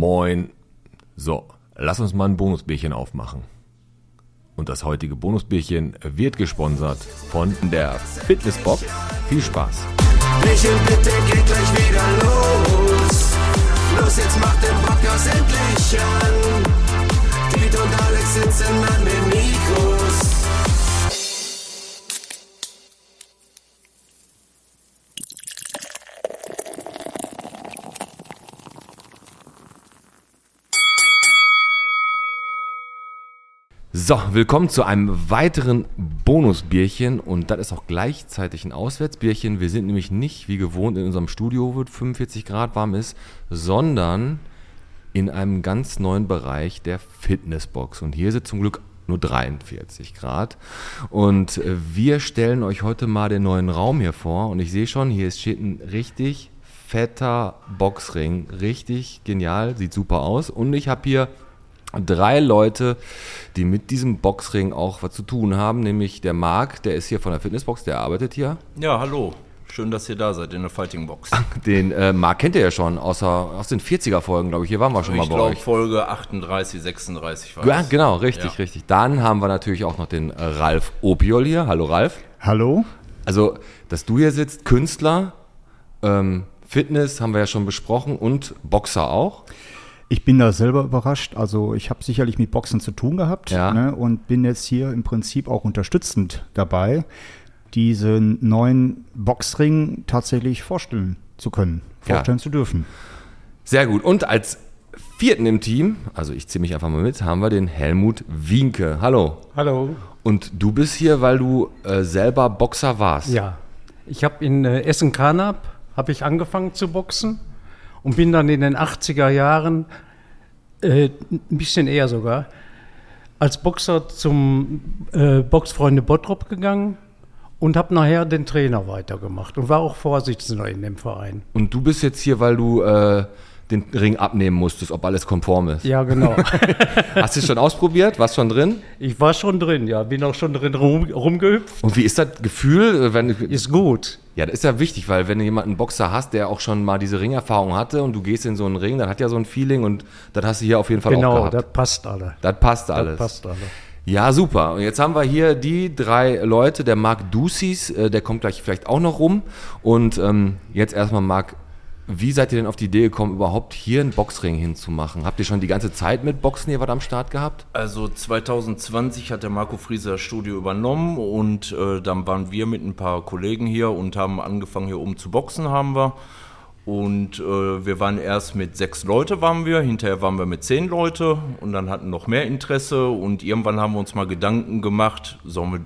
Moin. So, lass uns mal ein Bonusbierchen aufmachen. Und das heutige Bonusbierchen wird gesponsert von der Fitnessbox. Viel Spaß. Michel, bitte geht gleich wieder los. Los, jetzt macht den Podcast endlich an. Piet und Alex sitzen an den Mikros. So, willkommen zu einem weiteren Bonusbierchen und das ist auch gleichzeitig ein Auswärtsbierchen. Wir sind nämlich nicht wie gewohnt in unserem Studio, wo es 45 Grad warm ist, sondern in einem ganz neuen Bereich der Fitnessbox. Und hier sind zum Glück nur 43 Grad. Und äh, wir stellen euch heute mal den neuen Raum hier vor. Und ich sehe schon, hier steht ein richtig fetter Boxring. Richtig genial, sieht super aus. Und ich habe hier drei Leute, die mit diesem Boxring auch was zu tun haben, nämlich der Marc, der ist hier von der Fitnessbox, der arbeitet hier. Ja, hallo. Schön, dass ihr da seid in der Fighting Box. Den äh, Marc kennt ihr ja schon außer, aus den 40er-Folgen, glaube ich. Hier waren wir schon mal Ich bei glaube, euch. Folge 38, 36 war Ja, genau, richtig, Ja. richtig. Dann haben wir natürlich auch noch den äh, Ralf Opiol hier. Hallo Ralf. Hallo? Also, dass du hier sitzt, Künstler, ähm, Fitness haben wir ja schon besprochen und Boxer auch. Ich bin da selber überrascht. Also ich habe sicherlich mit Boxen zu tun gehabt Ja. ne, und bin jetzt hier im Prinzip auch unterstützend dabei, diesen neuen Boxring tatsächlich vorstellen zu können, Ja. vorstellen zu dürfen. Sehr gut. Und als vierten im Team, also ich ziehe mich einfach mal mit, haben wir den Helmut Wienke. Hallo. Hallo. Und du bist hier, weil du äh, selber Boxer warst. Ja, ich habe in äh, Essen-Karnap habe ich angefangen zu boxen und bin dann in den 80er Jahren, äh, ein bisschen eher sogar, als Boxer zum äh, Boxfreunde Bottrop gegangen und habe nachher den Trainer weitergemacht und war auch Vorsitzender in dem Verein. Und du bist jetzt hier, weil du äh, den Ring abnehmen musstest, ob alles konform ist. Ja, genau. Hast du es schon ausprobiert? Warst schon drin? ich war schon drin, ja, bin auch schon drin rum, rumgehüpft. Und wie ist das Gefühl, wenn Ist gut. Ja, das ist ja wichtig, weil wenn du jemanden Boxer hast, der auch schon mal diese Ringerfahrung hatte und du gehst in so einen Ring, dann hat ja so ein Feeling und das hast du hier auf jeden Fall auch Genau, gehabt. das passt alle. Das passt alles. Das passt alle. Ja, super. Und jetzt haben wir hier die drei Leute. Der Marc Ducis, äh, der kommt gleich vielleicht auch noch rum. Und ähm, jetzt erstmal, Marc, wie seid ihr denn auf die Idee gekommen, überhaupt hier einen Boxring hinzumachen? Habt ihr schon die ganze Zeit mit Boxen hier was am Start gehabt? Also 2020 hat der Marco Frieser das Studio übernommen und äh, dann waren wir mit ein paar Kollegen hier und haben angefangen hier oben zu boxen haben wir. Und äh, wir waren erst mit sechs Leute waren wir, hinterher waren wir mit zehn Leute und dann hatten noch mehr Interesse und irgendwann haben wir uns mal Gedanken gemacht, sollen wir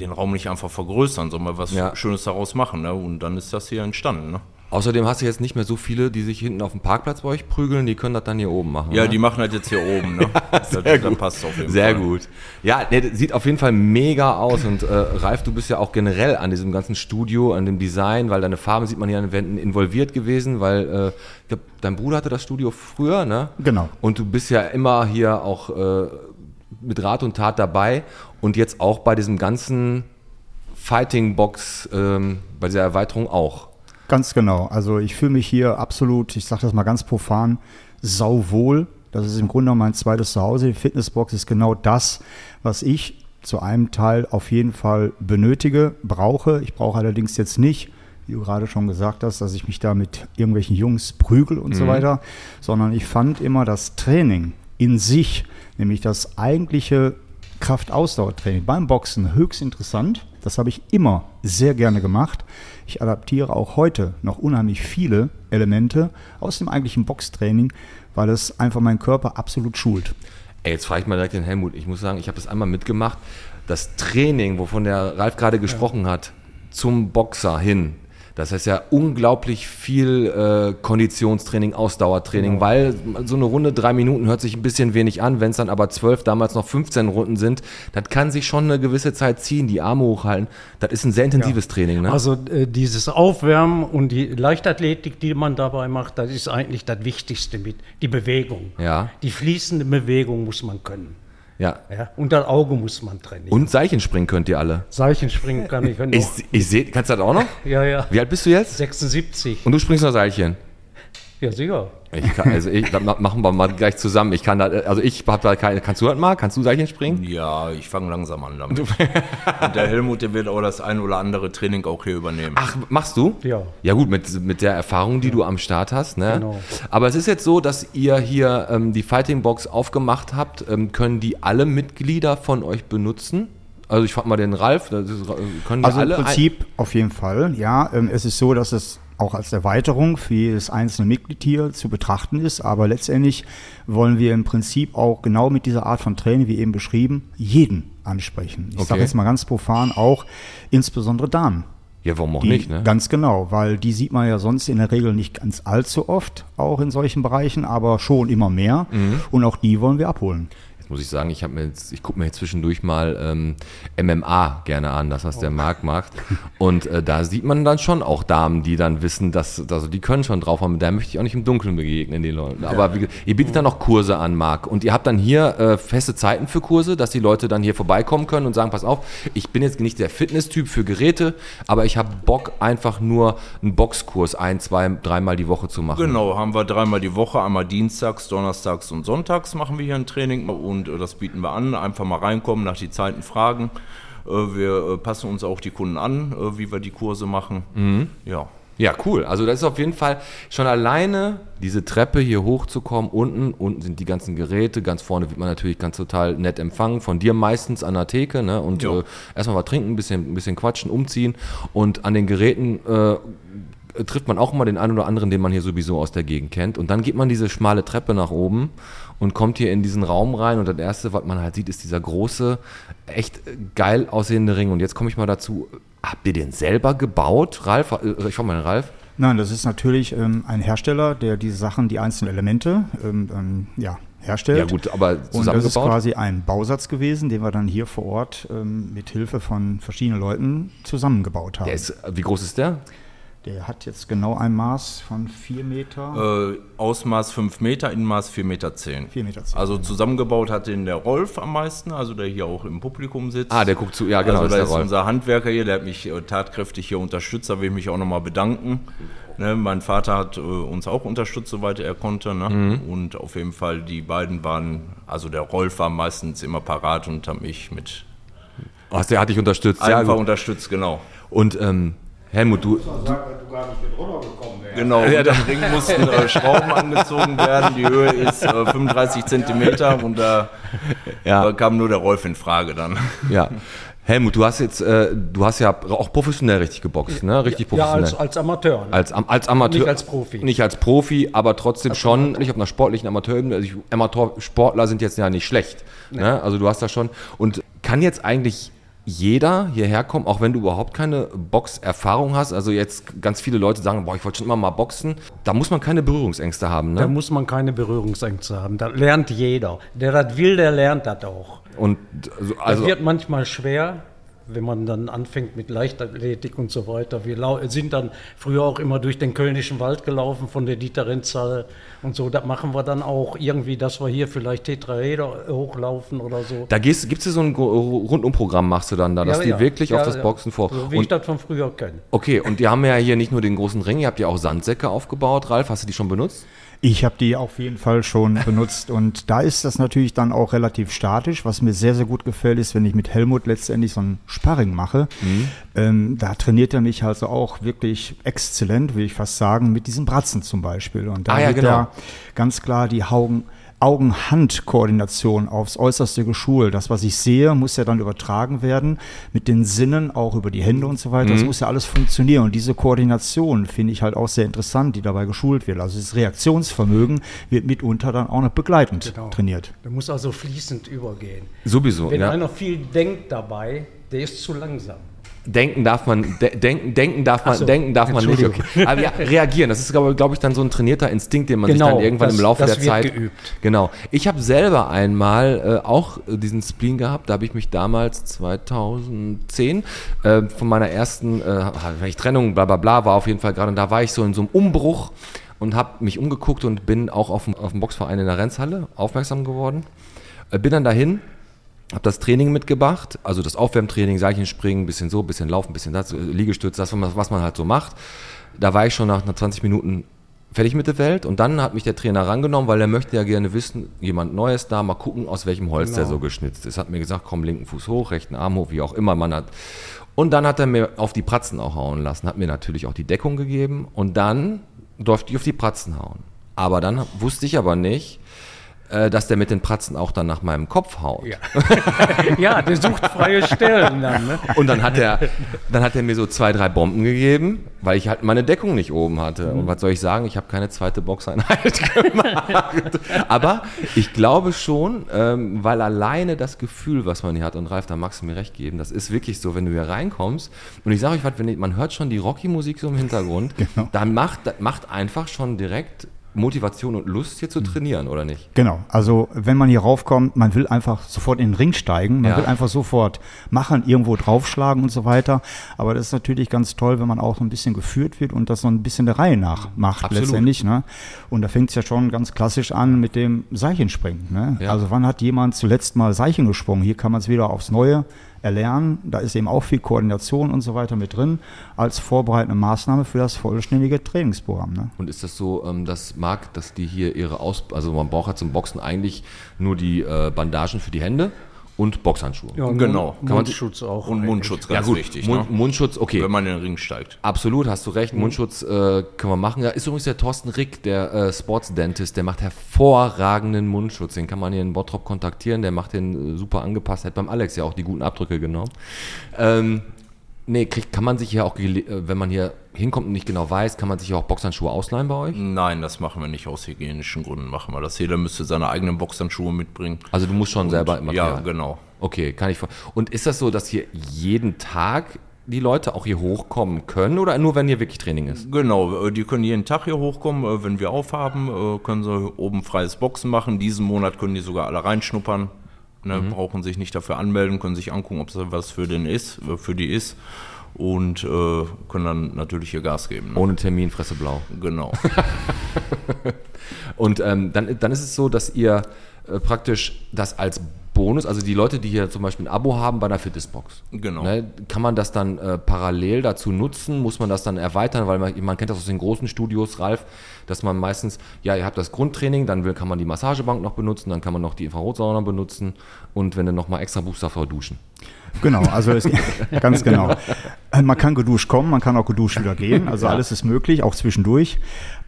den Raum nicht einfach vergrößern, sollen wir was Ja. Schönes daraus machen. Ne? Und dann ist das hier entstanden. Ne? Außerdem hast du jetzt nicht mehr so viele, die sich hinten auf dem Parkplatz bei euch prügeln, die können das dann hier oben machen. Ja, ne? die machen das jetzt hier oben. Ne? das, Sehr das gut. passt auf jeden Sehr Fall. gut. Ja, nee, das sieht auf jeden Fall mega aus. Und äh, Ralf, du bist ja auch generell an diesem ganzen Studio, an dem Design, weil deine Farben sieht man hier an den Wänden involviert gewesen, weil äh, ich glaube, dein Bruder hatte das Studio früher, ne? Genau. Und du bist ja immer hier auch äh, mit Rat und Tat dabei und jetzt auch bei diesem ganzen Fighting Box, ähm, bei dieser Erweiterung auch. Ganz genau. Also ich fühle mich hier absolut, ich sage das mal ganz profan, sauwohl. Das ist im Grunde mein zweites Zuhause. Die Fitnessbox ist genau das, was ich zu einem Teil auf jeden Fall benötige, brauche. Ich brauche allerdings jetzt nicht, wie du gerade schon gesagt hast, dass ich mich da mit irgendwelchen Jungs prügel und so weiter, sondern ich fand immer das Training in sich, nämlich das eigentliche Kraftausdauertraining beim Boxen höchst interessant. Das habe ich immer sehr gerne gemacht. Ich adaptiere auch heute noch unheimlich viele Elemente aus dem eigentlichen Boxtraining, weil es einfach meinen Körper absolut schult. Ey, jetzt frage ich mal direkt den Helmut. Ich muss sagen, ich habe das einmal mitgemacht. Das Training, wovon der Ralf gerade gesprochen hat, zum Boxer hin, Das heißt ja unglaublich viel äh, Konditionstraining, Ausdauertraining, weil so eine Runde drei Minuten hört sich ein bisschen wenig an, wenn es dann aber zwölf, damals noch 15 Runden sind, das kann sich schon eine gewisse Zeit ziehen, die Arme hochhalten. Das ist ein sehr intensives Training, ne? Also äh, dieses Aufwärmen und die Leichtathletik, die man dabei macht, das ist eigentlich das Wichtigste mit, die Bewegung. Ja. Die fließende Bewegung muss man können. Ja. Ja? Und das Auge muss man trainieren. Und Seichenspringen könnt ihr alle. Seichenspringen kann ich noch. Ich, ich sehe, kannst du das auch noch? ja, ja. Wie alt bist du jetzt? 76. Und du springst noch Seilchen. Ja, sicher. Ich kann, also ich, das ma- machen wir mal gleich zusammen. Ich kann da, also ich habe da keine. Kannst du das mal? Kannst du Seilchen springen? Ja, ich fange langsam an damit. Und der Helmut, der wird auch das ein oder andere Training auch hier übernehmen. Ach, machst du? Ja. Ja gut, mit, mit der Erfahrung, die du am Start hast. Ne? Genau. Aber es ist jetzt so, dass ihr hier ähm, die Fighting Box aufgemacht habt. Ähm, können die alle Mitglieder von euch benutzen? Also ich frage mal den Ralf. Das ist, äh, können die Also alle im Prinzip auf jeden Fall, ja. Ähm, es ist so, dass es auch als Erweiterung für jedes einzelne Mitglied hier zu betrachten ist. Aber letztendlich wollen wir im Prinzip auch genau mit dieser Art von Training, wie eben beschrieben, jeden ansprechen. Ich Okay. sage jetzt mal ganz profan auch insbesondere Damen. Ja, warum auch Die, nicht, ne? Ganz genau, weil die sieht man ja sonst in der Regel nicht ganz allzu oft, auch in solchen Bereichen, aber schon immer mehr. Mhm. Und auch die wollen wir abholen. Jetzt muss ich sagen, ich habe mir jetzt, ich gucke mir jetzt zwischendurch mal ähm, MMA gerne an, das was der Marc macht. Und äh, da sieht man dann schon auch Damen, die dann wissen, dass, also die können schon drauf haben. Da möchte ich auch nicht im Dunkeln begegnen, die Leute. Aber wie, ihr bietet dann auch Kurse an, Marc. Und ihr habt dann hier äh, feste Zeiten für Kurse, dass die Leute dann hier vorbeikommen können und sagen, pass auf, ich bin jetzt nicht der Fitnesstyp für Geräte, aber ich habe Bock einfach nur einen Boxkurs ein, zwei, dreimal die Woche zu machen. Genau, haben wir dreimal die Woche, einmal dienstags, donnerstags und sonntags machen wir hier ein Training und äh, das bieten wir an. Einfach mal reinkommen, nach die Zeiten fragen. Äh, Wir äh, passen uns auch die Kunden an, wie wir die Kurse machen. Ja. Ja, cool. Also das ist auf jeden Fall schon alleine diese Treppe hier hochzukommen. Unten, unten sind die ganzen Geräte. Ganz vorne wird man natürlich ganz total nett empfangen. Von dir meistens an der Theke. Ne? Und äh, erstmal was trinken, ein bisschen, ein bisschen quatschen, umziehen. Und an den Geräten äh, trifft man auch immer den einen oder anderen, den man hier sowieso aus der Gegend kennt. Und dann geht man diese schmale Treppe nach oben und kommt hier in diesen Raum rein. Und das Erste, was man halt sieht, ist dieser große, echt äh, geil aussehende Ring. Und jetzt komme ich mal dazu. Habt ihr den selber gebaut, Ralf? Äh, Ich schau mal den Ralf. Nein, das ist natürlich ähm, ein Hersteller, der diese Sachen, die einzelnen Elemente ähm, ähm, ja, herstellt. Ja gut, aber Und das ist zusammengebaut? quasi ein Bausatz gewesen, den wir dann hier vor Ort ähm, mit Hilfe von verschiedenen Leuten zusammengebaut haben. Der ist, wie groß ist der? Der hat jetzt genau ein Maß von 4 Meter. Äh, Ausmaß 5 Meter, Innenmaß 4,10 Meter. 10. 4 Meter zehn. Also zusammengebaut hat den der Rolf am meisten, also der hier auch im Publikum sitzt. Ah, der guckt zu, ja genau, also das da ist ist unser Handwerker hier, der hat mich äh, tatkräftig hier unterstützt, da will ich mich auch nochmal bedanken. Ne, mein Vater hat äh, uns auch unterstützt, soweit er konnte. Ne? Mhm. Und auf jeden Fall, die beiden waren, also der Rolf war meistens immer parat und hat mich mit Ach, der hat dich unterstützt, einfach gut. unterstützt, genau. Und ähm, Helmut, du, Genau, Ja, ja, dem Ring mussten äh, Schrauben angezogen werden. Die Höhe ist äh, 35 Zentimeter und da ja, äh, kam nur der Rolf in Frage dann. ja. Helmut, du hast jetzt, äh, du hast ja auch professionell richtig geboxt, ne? Richtig Ja, professionell. als, als Amateur. ne? Als, Am- als Amateur. Nicht als Profi. Nicht als Profi, aber trotzdem schon, nicht auf einer sportlichen Amateurebene. Also Amateursportler sind jetzt ja nicht schlecht. Ne? Also du hast da schon. Und kann jetzt eigentlich jeder hierher kommen, auch wenn du überhaupt keine Boxerfahrung hast? Also jetzt ganz viele Leute sagen, boah, ich wollte schon immer mal boxen. Da muss man keine Berührungsängste haben, Da ne? muss man keine Berührungsängste haben. Das lernt jeder. Der das will, der lernt das auch. Und also, Das also wird manchmal schwer, wenn man dann anfängt mit Leichtathletik und so weiter. Wir sind dann früher auch immer durch den Kölnischen Wald gelaufen von der Dieterenzhalle und so. Das machen wir dann auch irgendwie, dass wir hier vielleicht Tetraeder hochlaufen oder so. da gibt's dir so ein Rundumprogramm machst du dann da, dass Ja, die ja. wirklich Ja, auf das. Boxen vor. So wie ich Und, das von früher kenne. okay, und die haben ja hier nicht nur den großen Ring, ihr habt ja auch Sandsäcke aufgebaut. Ralf, hast du die schon benutzt? Ich habe die auf jeden Fall schon benutzt und da ist das natürlich dann auch relativ statisch. Was mir sehr, sehr gut gefällt, ist, wenn ich mit Helmut letztendlich so ein Sparring mache. Ähm, da trainiert er mich also auch wirklich exzellent, will ich fast sagen, mit diesen Bratzen zum Beispiel. Und da Ah ja, wird genau. er ganz klar die Augen, Augen-Hand-Koordination aufs Äußerste geschult. Das, was ich sehe, muss ja dann übertragen werden mit den Sinnen, auch über die Hände und so weiter. Mhm. Das muss ja alles funktionieren. Und diese Koordination finde ich halt auch sehr interessant, die dabei geschult wird. Also das Reaktionsvermögen wird mitunter dann auch noch begleitend Genau. trainiert. Der muss also fließend übergehen. Sowieso. Wenn ja. einer viel denkt dabei, der ist zu langsam. Denken darf man, de denken, denken darf man, so, denken darf man nicht. Okay. Aber ja, reagieren, das ist, glaube glaub ich, dann so ein trainierter Instinkt, den man sich Genau, dann irgendwann das- im Laufe das der wird Zeit. geübt. Genau. Ich habe selber einmal äh, auch diesen Spleen gehabt. Da habe ich mich damals 2010 äh, von meiner ersten, äh, Trennung, bla bla bla, war auf jeden Fall gerade. Und da war ich so in so einem Umbruch und habe mich umgeguckt und bin auch auf dem, auf dem Boxverein in der Renzhalle aufmerksam geworden. Äh, bin dann dahin habe das Training mitgebracht, also das Aufwärmtraining, Seilchenspringen, bisschen so, bisschen laufen, bisschen das, äh, Liegestütz, das, was man- was man halt so macht. Da war ich schon nach, nach 20 Minuten fertig mit der Welt. Und dann hat mich der Trainer rangenommen, weil er möchte ja gerne wissen, jemand Neues da, mal gucken, aus welchem Holz der so geschnitzt ist. Hat mir gesagt, komm, linken Fuß hoch, rechten Arm hoch, wie auch immer man hat. Und dann hat er mir auf die Pratzen auch hauen lassen, hat mir natürlich auch die Deckung gegeben und dann durfte ich auf die Pratzen hauen. Aber dann wusste ich aber nicht, dass der mit den Pratzen auch dann nach meinem Kopf haut. Ja. ja, der sucht freie Stellen dann. Ne? Und dann hat er, dann hat er mir so zwei, drei Bomben gegeben, weil ich halt meine Deckung nicht oben hatte. Und was soll ich sagen? Ich habe keine zweite Boxeinheit gemacht. Aber ich glaube schon, ähm, weil alleine das Gefühl, was man hier hat, und Ralf, da magst du mir recht geben, das ist wirklich so, wenn du hier reinkommst. Und ich sage euch was, wenn ich, man hört schon die Rocky-Musik so im Hintergrund, dann macht, macht einfach schon direkt Motivation und Lust hier zu trainieren, oder nicht? Genau, also wenn man hier raufkommt, man will einfach sofort in den Ring steigen, man Ja. will einfach sofort machen, irgendwo draufschlagen und so weiter. Aber das ist natürlich ganz toll, wenn man auch so ein bisschen geführt wird und das so ein bisschen der Reihe nach macht Absolut. letztendlich. Ne? Und da fängt es ja schon ganz klassisch an mit dem Seichenspringen. Ne? Ja. Also wann hat jemand zuletzt mal Seichen gesprungen? Hier kann man es wieder aufs Neue erlernen. Da ist eben auch viel Koordination und so weiter mit drin, als vorbereitende Maßnahme für das vollständige Trainingsprogramm. Ne? Und ist das so, ähm, dass Marc, dass die hier ihre Aus... Also man braucht ja zum Boxen eigentlich nur die äh, Bandagen für die Hände und Boxhandschuhe. Ja, und Genau. Mund- Mundschutz auch. Und eigentlich. Mundschutz, Ja ganz gut, wichtig. Mund, ne? Mundschutz, okay. Wenn man in den Ring steigt. Absolut, hast du recht. Mhm. Mundschutz äh, können wir machen. Ja, ist übrigens der Thorsten Rick, der äh, Sports Dentist, der macht hervorragenden Mundschutz. Den kann man hier in Bottrop kontaktieren. Der macht den äh, super angepasst. Hat beim Alex ja auch die guten Abdrücke genommen. Ähm, nee, kriegt, kann man sich hier auch, äh, wenn man hier hinkommt und nicht genau weiß, kann man sich hier auch Boxhandschuhe ausleihen bei euch? Nein, das machen wir nicht aus hygienischen Gründen. Machen wir das. Jeder müsste seine eigenen Boxhandschuhe mitbringen. Also du musst schon selber im Ja, genau. Okay, kann ich. Und ist das so, dass hier jeden Tag die Leute auch hier hochkommen können oder nur wenn hier wirklich Training ist? Genau, äh, die können jeden Tag hier hochkommen. äh, Wenn wir aufhaben, können sie oben freies Boxen machen. Diesen Monat können die sogar alle reinschnuppern. Ne, Mhm. Brauchen sich nicht dafür anmelden, können sich angucken, ob es was für den ist, für die ist. Und äh, können dann natürlich hier Gas geben. Ne? Ohne Termin, Fresse blau. Genau. Und ähm, dann, dann ist es so, dass ihr äh, praktisch das als Bonus, also die Leute, die hier zum Beispiel ein Abo haben bei einer Fitnessbox, Genau. ne, kann man das dann äh, parallel dazu nutzen? Muss man das dann erweitern? Weil man, man kennt das aus den großen Studios, Ralf, dass man meistens, ja, ihr habt das Grundtraining, dann will, kann man die Massagebank noch benutzen, dann kann man noch die Infrarotsauna benutzen und wenn du nochmal extra buchst, auch duschen. Genau, also es, ganz genau. Man kann geduscht kommen, man kann auch geduscht wieder gehen. Also alles ist möglich, auch zwischendurch.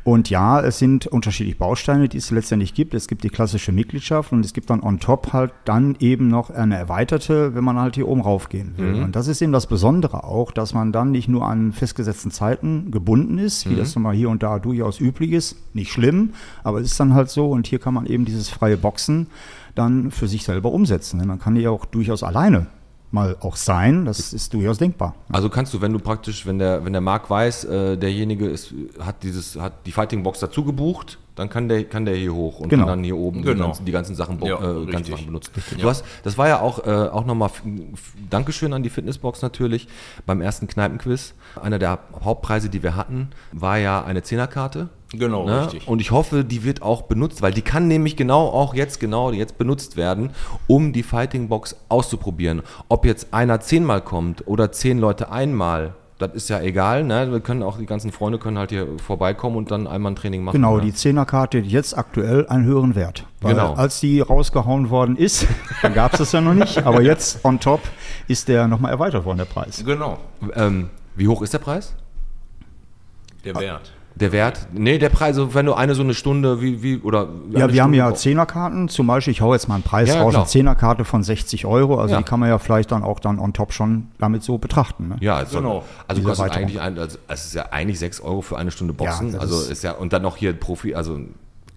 Und ja, es sind unterschiedliche Bausteine, die es letztendlich gibt. Es gibt die klassische Mitgliedschaft und es gibt dann on top halt dann eben noch eine erweiterte, wenn man halt hier oben raufgehen will. Und das ist eben das Besondere auch, dass man dann nicht nur an festgesetzten Zeiten gebunden ist, wie das nun mal hier und da durchaus üblich ist. Nicht schlimm, aber es ist dann halt so. Und hier kann man eben dieses freie Boxen dann für sich selber umsetzen. Man kann hier auch durchaus alleine mal auch sein. Das ist durchaus denkbar. Also kannst du, wenn du praktisch, wenn der, wenn der Marc weiß, äh, derjenige ist, hat dieses, hat die Fighting Box dazu gebucht, dann kann der, kann der hier hoch und Genau. kann dann hier oben die, Genau. ganzen, die ganzen Sachen, Ja, äh, ganzen. Sachen benutzen. Du hast, das war ja auch, äh, auch nochmal Dankeschön an die Fitnessbox natürlich beim ersten Kneipenquiz. Einer der Hauptpreise, die wir hatten, war ja eine Zehnerkarte. Genau, Ne? richtig. Und ich hoffe, die wird auch benutzt, weil die kann nämlich genau auch jetzt genau jetzt benutzt werden, um die Fighting Box auszuprobieren. Ob jetzt einer zehnmal kommt oder zehn Leute einmal, das ist ja egal. Ne? Wir können auch die ganzen Freunde können halt hier vorbeikommen und dann einmal ein Training machen. Genau, ne? die Zehnerkarte hat jetzt aktuell einen höheren Wert. Weil Genau. als die rausgehauen worden ist, da gab es das ja noch nicht, aber jetzt on top ist der nochmal erweitert worden, der Preis. genau. ähm, wie hoch ist der Preis? Der Wert. Der Wert? Nee, der Preis, also wenn du eine so eine Stunde, wie, wie, oder. Ja, wir haben Stunde ja brauchst. Zehnerkarten, zum Beispiel, ich hau jetzt mal einen Preis Ja, raus, klar. eine Zehnerkarte von 60 Euro, also Ja. die kann man ja vielleicht dann auch dann on top schon damit so betrachten. Ne? Ja, also, Genau. also kostet eigentlich ein, also es ist ja eigentlich 6 Euro für eine Stunde Ja, Boxen. das also ist- ist ja, und dann noch hier Profi, also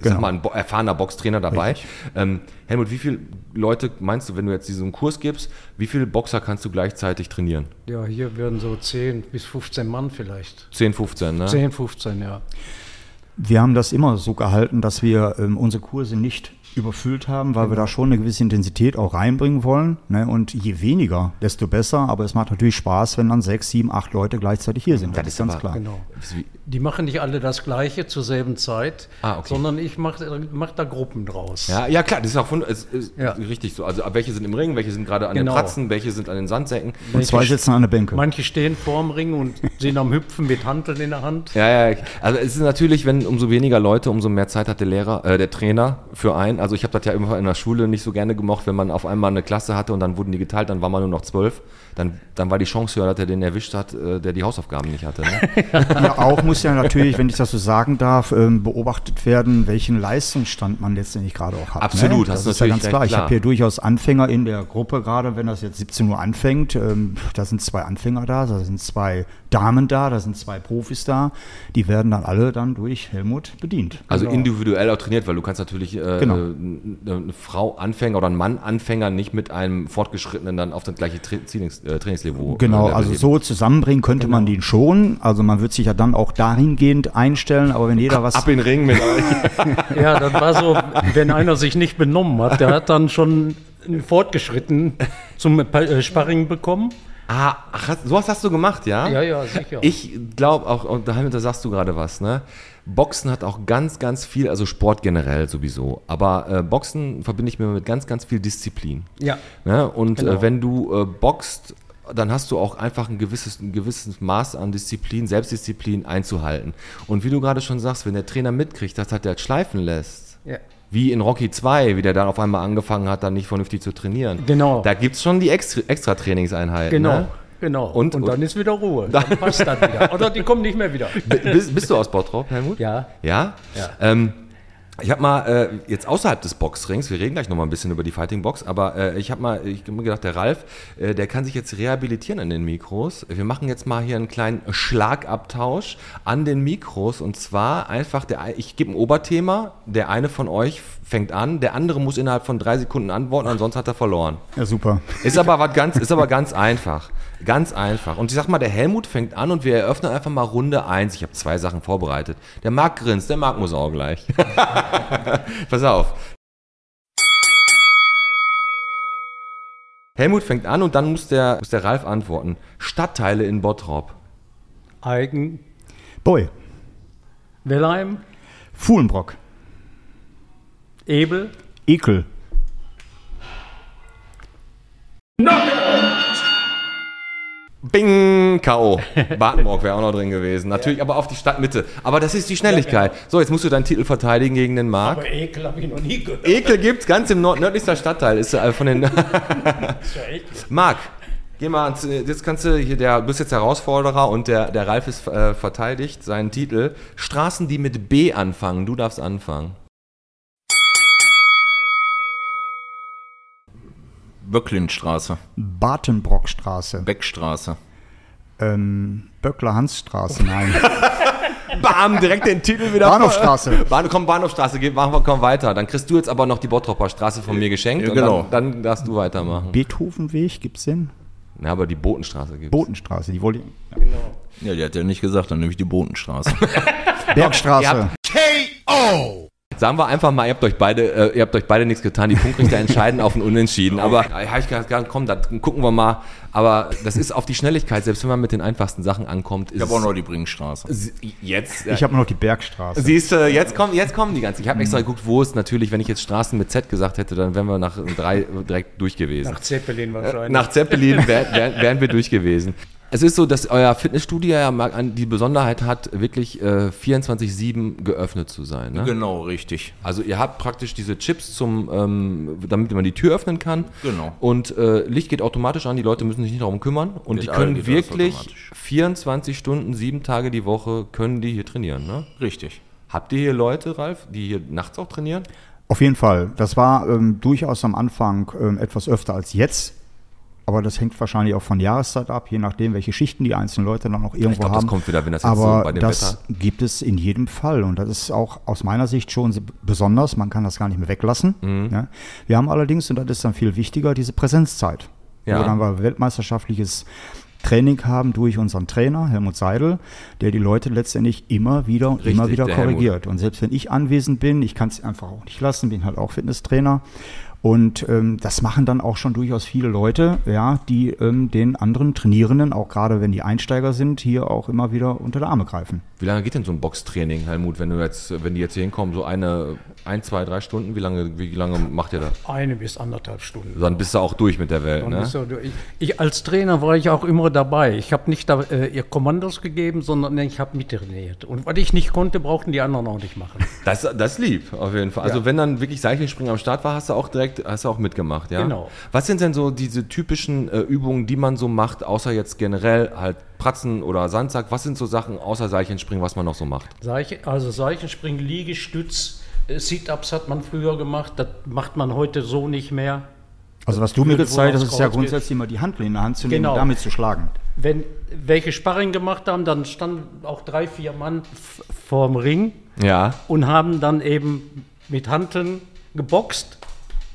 ich Genau. sag mal, ein bo erfahrener Boxtrainer dabei. Ähm, Helmut, wie viele Leute meinst du, wenn du jetzt diesen Kurs gibst, wie viele Boxer kannst du gleichzeitig trainieren? Ja, hier werden so 10 bis 15 Mann vielleicht. 10, 15, ne? 10, 15, ja. Wir haben das immer so gehalten, dass wir ähm, unsere Kurse nicht überfüllt haben, weil wir da schon eine gewisse Intensität auch reinbringen wollen. Ne? Und je weniger, desto besser. Aber es macht natürlich Spaß, wenn dann sechs, sieben, acht Leute gleichzeitig hier sind. Das, ist ganz aber- klar. Genau. Die machen nicht alle das Gleiche zur selben Zeit, Ah, okay. sondern ich mache mach da Gruppen draus. Ja, ja klar, das ist auch von, es ist Ja. richtig so. Also welche sind im Ring, welche sind gerade an Genau. den Pratzen, welche sind an den Sandsäcken. Und zwei sitzen an der Bänke. Manche stehen vorm Ring und sind am Hüpfen mit Hanteln in der Hand. Ja, ja, also es ist natürlich, wenn umso weniger Leute, umso mehr Zeit hat der Lehrer, äh, der Trainer für einen. Also ich habe das ja immer in der Schule nicht so gerne gemocht, wenn man auf einmal eine Klasse hatte und dann wurden die geteilt, dann war man nur noch zwölf. Dann, dann war die Chance höher, dass er den erwischt hat, äh, der die Hausaufgaben nicht hatte. Ne? Ja, auch muss ja natürlich, wenn ich das so sagen darf, ähm, beobachtet werden, welchen Leistungsstand man letztendlich gerade auch hat. Absolut, ne? das du ist ja ganz klar. recht, Ich habe klar. hier durchaus Anfänger in der Gruppe, gerade wenn das jetzt 17 Uhr anfängt. Ähm, da sind zwei Anfänger da, da sind zwei Damen da, da sind zwei Profis da. Die werden dann alle dann durch Helmut bedient. Also Genau. individuell auch trainiert, weil du kannst natürlich äh, Genau. äh, eine Frau Anfänger oder einen Mann Anfänger nicht mit einem Fortgeschrittenen dann auf das gleiche Tra Trainings, äh, Trainingsniveau. Genau, äh, also heben. so zusammenbringen könnte man den schon. Also man wird sich ja dann auch dahingehend einstellen, aber wenn jeder was Ab in den Ring mit euch. Ja, das war so, wenn einer sich nicht benommen hat, der hat dann schon einen Fortgeschritten zum äh, Sparring bekommen. Ah, ach, hast- sowas hast du gemacht, ja? Ja, ja, sicher. Ich glaube auch, und da, da sagst du gerade was, ne? Boxen hat auch ganz, ganz viel, also Sport generell sowieso, aber äh, Boxen verbinde ich mir mit ganz, ganz viel Disziplin. ja. Ne? Und Genau. äh, wenn du äh, boxt, dann hast du auch einfach ein gewisses, ein gewisses Maß an Disziplin, Selbstdisziplin einzuhalten. Und wie du gerade schon sagst, wenn der Trainer mitkriegt, dass er das schleifen lässt, ja. Wie in Rocky 2, wie der dann auf einmal angefangen hat, dann nicht vernünftig zu trainieren. Genau. Da gibt es schon die extra, extra Trainingseinheiten. Genau, Ne? genau. Und- Und, dann ist wieder Ruhe. Dann passt das wieder. Oder die kommen nicht mehr wieder. Bist, bist du aus Bottrop, Helmut? Ja. Ja? Ja. Ähm, ich habe mal äh, jetzt außerhalb des Boxrings, wir reden gleich noch mal ein bisschen über die Fighting Box, aber äh, ich habe mal, ich hab mir gedacht, der Ralf, äh, der kann sich jetzt rehabilitieren an den Mikros. Wir machen jetzt mal hier einen kleinen Schlagabtausch an den Mikros und zwar einfach, der, ich gebe ein Oberthema, der eine von euch fängt an, der andere muss innerhalb von drei Sekunden antworten, ansonsten hat er verloren. Ja, super. Ist aber was ganz, ist aber ganz einfach. Ganz einfach. Und ich sag mal, der Helmut fängt an und wir eröffnen einfach mal Runde 1. Ich habe zwei Sachen vorbereitet. Der Marc grinst, der Marc muss auch gleich. Pass auf. Helmut fängt an und dann muss der, muss der Ralf antworten. Stadtteile in Bottrop. Eigen, Boy, Wellheim, Fuhlenbrock, Ebel, Ekel, Bing, K.O. Badenburg wäre auch noch drin gewesen. Natürlich, aber auf die Stadtmitte. Aber das ist die Schnelligkeit. So, jetzt musst du deinen Titel verteidigen gegen den Marc. Aber Ekel habe ich noch nie gehört. Ekel gibt's ganz im nord nördlichsten Stadtteil. Ist äh, von den. Ja. Marc, geh mal. ans- Jetzt kannst du hier, der, du bist jetzt Herausforderer und der, der Ralf ist äh, verteidigt seinen Titel. Straßen, die mit B anfangen. Du darfst anfangen. Böcklinstraße, Batenbrockstraße, Beckstraße, ähm, Böckler-Hansstraße, nein, Bam, direkt den Titel wieder. Bahnhofstraße. Bahn, komm, Bahnhofstraße, geh, machen wir, komm weiter. Dann kriegst du jetzt aber noch die Bottropper Straße von mir geschenkt. Ja, und genau. Dann, dann darfst du weitermachen. Beethovenweg, gibt's den? Ja, aber die Botenstraße gibt's. Botenstraße, die wollte ich. Ja, die hat ja nicht gesagt, dann nehme ich die Botenstraße. Bergstraße. Ja. Sagen wir einfach mal, ihr habt euch beide, äh, ihr habt euch beide nichts getan. Die Punktrichter entscheiden auf ein Unentschieden. Aber äh, habe ich gedacht, komm, da gucken wir mal. Aber das ist auf die Schnelligkeit, selbst wenn man mit den einfachsten Sachen ankommt. Ist Ich habe auch noch die Bringstraße. Jetzt. Ich habe noch die Bergstraße. Siehst du, jetzt kommen, jetzt kommen die ganzen. Ich habe extra geguckt, wo es natürlich, wenn ich jetzt Straßen mit Z gesagt hätte, dann wären wir nach drei direkt durch gewesen. Nach Zeppelin wahrscheinlich. Nach Zeppelin wär, wär, wären wir durch gewesen. Es ist so, dass euer Fitnessstudio ja die Besonderheit hat, wirklich äh, 24-7 geöffnet zu sein. Ne? Genau, richtig. Also ihr habt praktisch diese Chips zum, ähm, damit man die Tür öffnen kann. Genau. Und äh, Licht geht automatisch an, die Leute müssen sich nicht darum kümmern. Und Mit die können wirklich automatisch. 24 Stunden, sieben Tage die Woche, können die hier trainieren. Ne? Richtig. Habt ihr hier Leute, Ralf, die hier nachts auch trainieren? Auf jeden Fall. Das war ähm, durchaus am Anfang ähm, etwas öfter als jetzt. Aber das hängt wahrscheinlich auch von Jahreszeit ab, je nachdem, welche Schichten die einzelnen Leute dann auch irgendwo glaub, das haben. kommt wieder, wenn das jetzt so Aber bei dem das gibt es in jedem Fall. Und das ist auch aus meiner Sicht schon besonders. Man kann das gar nicht mehr weglassen. Mhm. Ja. Wir haben allerdings, und das ist dann viel wichtiger, diese Präsenzzeit. Ja. Wo dann wir weltmeisterschaftliches Training haben durch unseren Trainer, Helmut Seidel, der die Leute letztendlich immer wieder und Richtig, immer wieder der Helmut. korrigiert. Und selbst wenn ich anwesend bin, ich kann es einfach auch nicht lassen, bin halt auch Fitnesstrainer. Und ähm, das machen dann auch schon durchaus viele Leute, ja, die ähm, den anderen Trainierenden, auch gerade wenn die Einsteiger sind, hier auch immer wieder unter die Arme greifen. Wie lange geht denn so ein Boxtraining, Helmut, wenn du jetzt, wenn die jetzt hier hinkommen, so eine, ein, zwei, drei Stunden, wie lange, wie lange macht ihr das? Eine bis anderthalb Stunden. Dann bist du auch durch mit der Welt, ne? ich, ich, als Trainer war ich auch immer dabei. Ich habe nicht da, äh, ihr Kommandos gegeben, sondern ich habe mittrainiert. Und was ich nicht konnte, brauchten die anderen auch nicht machen. Das, das lieb, auf jeden Fall. Also Ja. wenn dann wirklich Seilchenspringen am Start war, hast du auch direkt, hast du auch mitgemacht, ja? Genau. Was sind denn so diese typischen äh, Übungen, die man so macht, außer jetzt generell halt Pratzen oder Sandsack? Was sind so Sachen außer Seilchenspringen, was man noch so macht? Seiche, also Seichenspringen, Liegestütz, Sit-Ups hat man früher gemacht, das macht man heute so nicht mehr. Also was du mir gezeigt hast, ist ja grundsätzlich immer die Handel in der Hand zu nehmen Genau. und damit zu schlagen. Wenn welche Sparring gemacht haben, dann standen auch drei, vier Mann vorm Ring Ja. und haben dann eben mit Hanteln geboxt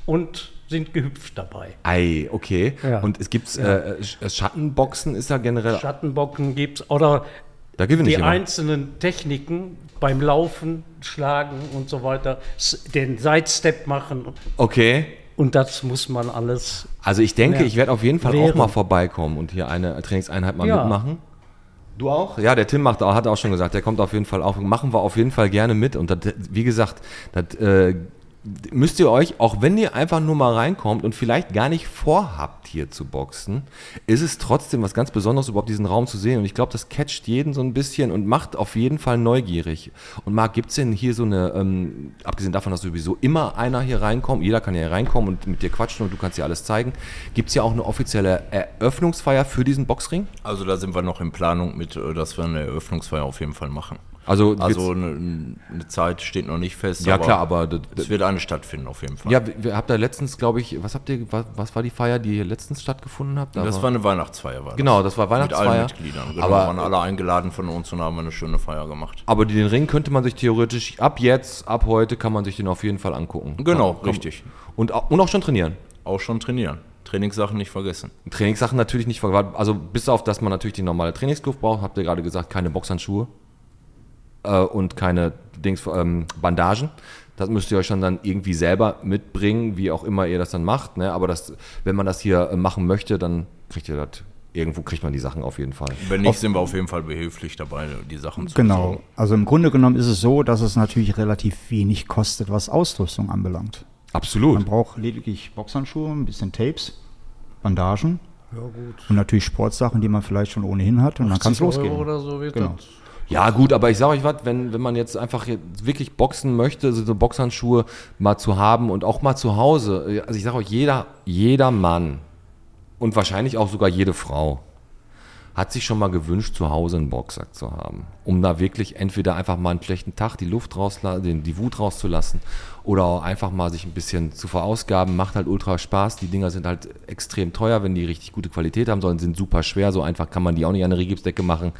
und sind gehüpft dabei. Ei, okay. Ja. Und es gibt äh, Sch- Schattenboxen, ist da generell. Schattenbocken gibt's oder da gewinne ich die immer. einzelnen Techniken beim Laufen, Schlagen und so weiter, den Sidestep machen Okay. und das muss man alles. Also ich denke, ich werde auf jeden Fall auch Während. mal vorbeikommen und hier eine Trainingseinheit mal Ja. mitmachen. Du auch? Ja, der Tim macht, auch- hat auch schon gesagt, der kommt auf jeden Fall auch. Machen wir auf jeden Fall gerne mit. Und das, wie gesagt, das äh, müsst ihr euch, auch wenn ihr einfach nur mal reinkommt und vielleicht gar nicht vorhabt, hier zu boxen, ist es trotzdem was ganz Besonderes, überhaupt diesen Raum zu sehen. Und ich glaube, das catcht jeden so ein bisschen und macht auf jeden Fall neugierig. Und Marc, gibt es denn hier so eine, ähm, abgesehen davon, dass sowieso immer einer hier reinkommt, jeder kann hier reinkommen und mit dir quatschen und du kannst dir alles zeigen, gibt es hier auch eine offizielle Eröffnungsfeier für diesen Boxring? Also da sind wir noch in Planung mit, äh, dass wir eine Eröffnungsfeier auf jeden Fall machen. Also, Also eine, eine Zeit steht noch nicht fest. ja klar, aber d- d- es wird eine stattfinden auf jeden Fall. ja, wir habt da letztens, glaube ich, was habt ihr, was, was war die Feier, die ihr letztens stattgefunden habt? Da das war eine Weihnachtsfeier. War genau, das war das. Mit Weihnachtsfeier. allen Mitgliedern. Genau, aber, waren alle eingeladen von uns und haben eine schöne Feier gemacht. aber den Ring könnte man sich theoretisch ab jetzt, ab heute kann man sich den auf jeden Fall angucken. Genau, Kann- richtig. Und, und auch schon trainieren. Auch schon trainieren. Trainingssachen nicht vergessen. Trainingssachen natürlich nicht vergessen. Also bis auf, dass man natürlich die normale Trainingsluft braucht, habt ihr gerade gesagt, keine Boxhandschuhe äh, und keine Dings, ähm, Bandagen. Das müsst ihr euch schon dann irgendwie selber mitbringen, wie auch immer ihr das dann macht. Ne? Aber das, wenn man das hier äh, machen möchte, dann kriegt ihr das, irgendwo kriegt man die Sachen auf jeden Fall. Wenn nicht, sind wir auf jeden Fall behilflich dabei, die Sachen zu Genau. besorgen. Also im Grunde genommen ist es so, dass es natürlich relativ wenig kostet, was Ausrüstung anbelangt. Absolut. Man braucht lediglich Boxhandschuhe, ein bisschen Tapes, Bandagen Ja, gut. und natürlich Sportsachen, die man vielleicht schon ohnehin hat und dann kann es 80 losgehen. Euro oder so wird Genau. das. Ja, gut, aber ich sage euch was, wenn, wenn man jetzt einfach wirklich boxen möchte, so Boxhandschuhe mal zu haben und auch mal zu Hause, also ich sage euch, jeder, jeder Mann und wahrscheinlich auch sogar jede Frau hat sich schon mal gewünscht, zu Hause einen Boxsack zu haben, um da wirklich entweder einfach mal einen schlechten Tag die Luft rauslassen, die Wut rauszulassen oder auch einfach mal sich ein bisschen zu verausgaben, macht halt ultra Spaß. Die Dinger sind halt extrem teuer, wenn die richtig gute Qualität haben sollen, sind super schwer, so einfach kann man die auch nicht an eine Rigipsdecke machen.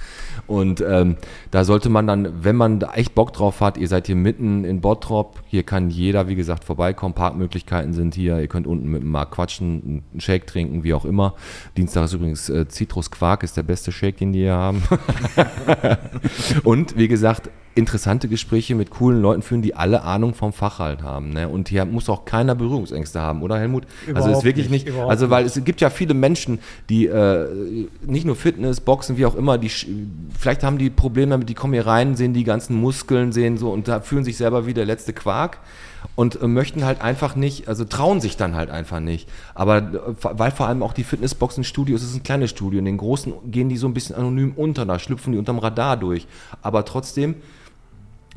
Und ähm, da sollte man dann, wenn man da echt Bock drauf hat, ihr seid hier mitten in Bottrop, hier kann jeder, wie gesagt, vorbeikommen, Parkmöglichkeiten sind hier, ihr könnt unten mit dem Marc quatschen, einen Shake trinken, wie auch immer. Dienstag ist übrigens äh, Citrus Quark, ist der beste Shake, den die hier haben. Und wie gesagt, interessante Gespräche mit coolen Leuten führen, die alle Ahnung vom Fach halt haben. Ne? Und hier muss auch keiner Berührungsängste haben, oder Helmut? also ist Überhaupt wirklich nicht, nicht, also weil es gibt ja viele Menschen, die äh, nicht nur Fitness, Boxen, wie auch immer, die vielleicht haben die Probleme damit, die kommen hier rein, sehen die ganzen Muskeln, sehen so und da fühlen sich selber wie der letzte Quark und äh, möchten halt einfach nicht, also trauen sich dann halt einfach nicht. Aber äh, weil vor allem auch die Fitnessboxen-Studios, es ist ein kleines Studio, in den großen gehen die so ein bisschen anonym unter, da schlüpfen die unterm Radar durch. Aber trotzdem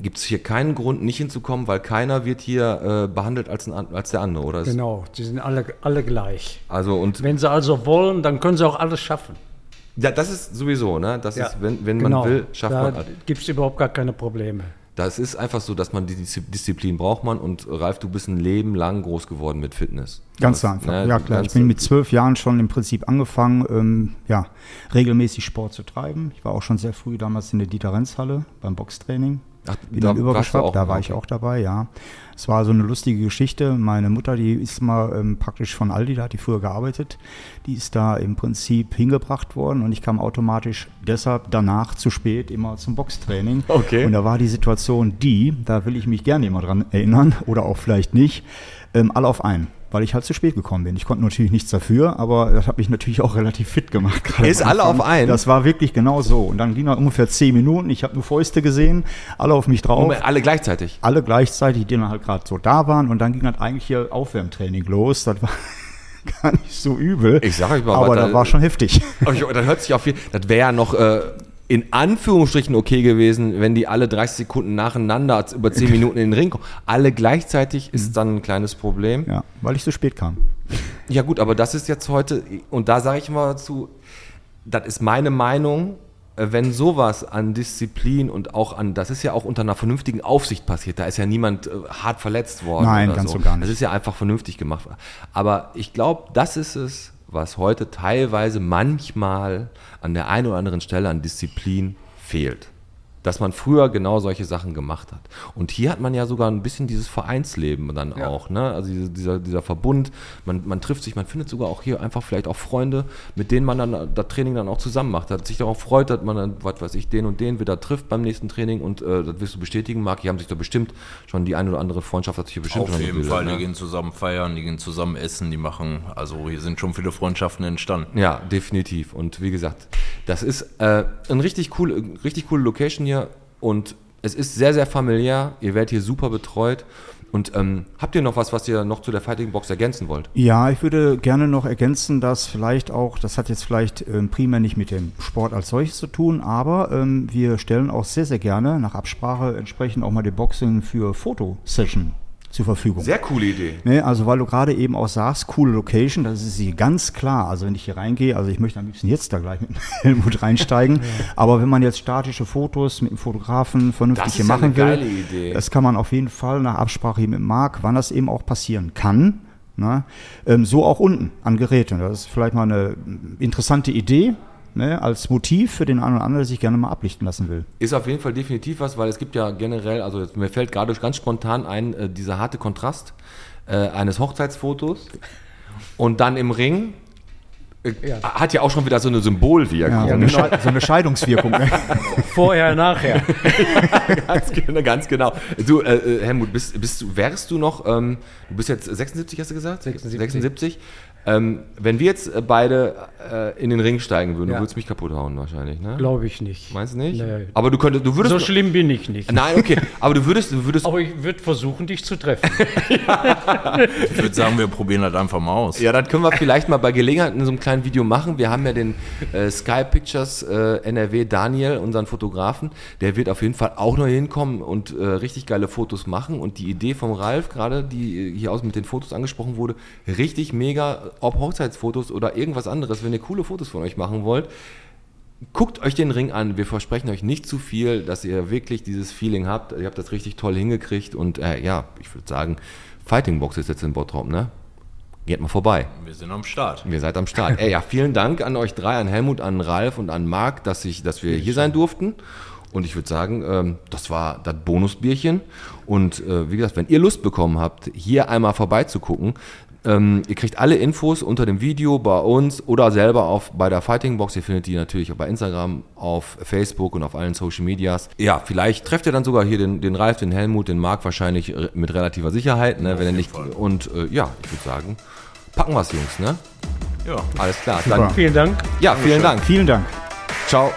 gibt es hier keinen Grund, nicht hinzukommen, weil keiner wird hier äh, behandelt als, ein, als der andere, oder? Genau, die sind alle, alle gleich. Also und Wenn sie also wollen, dann können sie auch alles schaffen. ja, das ist sowieso, ne? Das Ja, ist, wenn, wenn genau. man will, schafft da man alles. gibt es überhaupt gar keine Probleme. Das ist einfach so, dass man die Diszi- Disziplin braucht man und Ralf, du bist ein Leben lang groß geworden mit Fitness. Ganz Das, einfach. ne, ja klar, ich bin mit zwölf Jahren schon im Prinzip angefangen, ähm, ja, regelmäßig Sport zu treiben. Ich war auch schon sehr früh damals in der Dieter-Renz-Halle beim Boxtraining. Ach, Bin da übergeschwappt, da war ich okay. auch dabei, ja. Es war so eine lustige Geschichte. Meine Mutter, die ist mal ähm, praktisch von Aldi, da hat die früher gearbeitet. Die ist da im Prinzip hingebracht worden und ich kam automatisch deshalb danach zu spät immer zum Boxtraining. Okay. Und da war die Situation die, da will ich mich gerne immer dran erinnern oder auch vielleicht nicht, ähm, alle auf einen. Weil ich halt zu spät gekommen bin. Ich konnte natürlich nichts dafür, aber das hat mich natürlich auch relativ fit gemacht. Ist alle auf einen? Das war wirklich genau so. Und dann ging das ungefähr zehn Minuten. Ich habe nur Fäuste gesehen, alle auf mich drauf. Moment, alle gleichzeitig. alle gleichzeitig, die dann halt gerade so da waren. Und dann ging halt eigentlich hier Aufwärmtraining los. Das war gar nicht so übel. Ich sag euch mal, aber das da- war schon heftig. Aber ich, dann hört sich auf jeden das wäre ja noch äh, in Anführungsstrichen okay gewesen, wenn die alle 30 Sekunden nacheinander über 10 Minuten in den Ring kommen. Alle gleichzeitig ist dann ein kleines Problem. Ja, weil ich zu spät kam. Ja gut, aber das ist jetzt heute, und da sage ich mal dazu, das ist meine Meinung, äh, wenn sowas an Disziplin und auch an, das ist ja auch unter einer vernünftigen Aufsicht passiert, da ist ja niemand äh, hart verletzt worden. Nein, ganz so. und gar nicht. Das ist ja einfach vernünftig gemacht. Aber ich glaube, das ist es, was heute teilweise manchmal an der einen oder anderen Stelle an Disziplin fehlt. Dass man früher genau solche Sachen gemacht hat. Und hier hat man ja sogar ein bisschen dieses Vereinsleben dann auch, ne? Also diese, dieser, dieser Verbund, man, man trifft sich, man findet sogar auch hier einfach vielleicht auch Freunde, mit denen man dann das Training dann auch zusammen macht. Hat sich darauf freut, dass man dann, was weiß ich, den und den wieder trifft beim nächsten Training und äh, das wirst du bestätigen, Marc, hier haben sich da bestimmt schon die eine oder andere Freundschaft hat sich hier bestimmt Auf schon jeden gebildet, Fall, ne? die gehen zusammen feiern, die gehen zusammen essen, die machen, also hier sind schon viele Freundschaften entstanden. Ja, definitiv. Und wie gesagt, das ist äh, ein richtig cool, richtig coole Location hier und es ist sehr, sehr familiär. Ihr werdet hier super betreut. Und ähm, habt ihr noch was, was ihr noch zu der Fighting Box ergänzen wollt? Ja, ich würde gerne noch ergänzen, dass vielleicht auch, das hat jetzt vielleicht ähm, primär nicht mit dem Sport als solches zu tun, aber ähm, wir stellen auch sehr, sehr gerne nach Absprache entsprechend auch mal die Boxen für Fotosession zur Verfügung. Sehr coole Idee. Ne, also weil du gerade eben auch sagst, coole Location, das ist sie ganz klar. Also wenn ich hier reingehe, also ich möchte am liebsten jetzt da gleich mit dem Helmut reinsteigen, aber wenn man jetzt statische Fotos mit dem Fotografen vernünftig Das hier ist ja machen eine will, geile Idee. das kann man auf jeden Fall nach Absprache hier mit Marc, wann das eben auch passieren kann. Ne? Ähm, so auch unten an Geräten. Das ist vielleicht mal eine interessante Idee. Ne, als Motiv für den einen oder anderen, der sich gerne mal ablichten lassen will. Ist auf jeden Fall definitiv was, weil es gibt ja generell, also jetzt, mir fällt gerade ganz spontan ein, äh, dieser harte Kontrast äh, eines Hochzeitsfotos und dann im Ring. Äh, Hat ja auch schon wieder so eine Symbolwirkung. Ja, so, eine Schei- so eine Scheidungswirkung. Ne? Vorher, nachher. ganz, genau, ganz genau. Du, äh, äh, Helmut, bist, bist du, wärst du noch, ähm, du bist jetzt 76, hast du gesagt? 76. 76. Ähm, wenn wir jetzt äh, beide äh, in den Ring steigen würden, Ja. du würdest mich kaputt hauen wahrscheinlich, ne? Glaube ich nicht. Meinst du nicht? Nee. Aber du könntest, du würdest. So schlimm bin ich nicht. Nein, okay. Aber du würdest, du würdest. Aber ich würde versuchen, dich zu treffen. Ich würde sagen, wir probieren das einfach mal aus. Ja, das können wir vielleicht mal bei Gelegenheit in so einem kleinen Video machen. Wir haben ja den äh, Sky Pictures äh, NRW Daniel, unseren Fotografen. Der wird auf jeden Fall auch noch hinkommen und äh, richtig geile Fotos machen. Und die Idee vom Ralf, gerade die hier aus mit den Fotos angesprochen wurde, richtig mega, ob Hochzeitsfotos oder irgendwas anderes, wenn ihr coole Fotos von euch machen wollt. Guckt euch den Ring an. Wir versprechen euch nicht zu viel, dass ihr wirklich dieses Feeling habt. Ihr habt das richtig toll hingekriegt. Und äh, ja, ich würde sagen, Fighting Box ist jetzt in Bottrop, ne? Geht mal vorbei. Wir sind am Start. Ihr seid am Start. Ey, ja, vielen Dank an euch drei, an Helmut, an Ralf und an Marc, dass, ich, dass wir hier sein durften. Und ich würde sagen, ähm, das war das Bonusbierchen. Und äh, wie gesagt, wenn ihr Lust bekommen habt, hier einmal vorbeizugucken, ähm, ihr kriegt alle Infos unter dem Video bei uns oder selber auf, bei der Fighting Box. Ihr findet die natürlich auch bei Instagram, auf Facebook und auf allen Social Medias. Ja, vielleicht trefft ihr dann sogar hier den, den Ralf, den Helmut, den Marc wahrscheinlich äh, mit relativer Sicherheit, ne, wenn er nicht. Und äh, ja, ich würde sagen, packen wir's, Jungs, ne? Ja. Alles klar. Super. Dann, Vielen Dank. ja, vielen Dank. Vielen Dank. Ciao.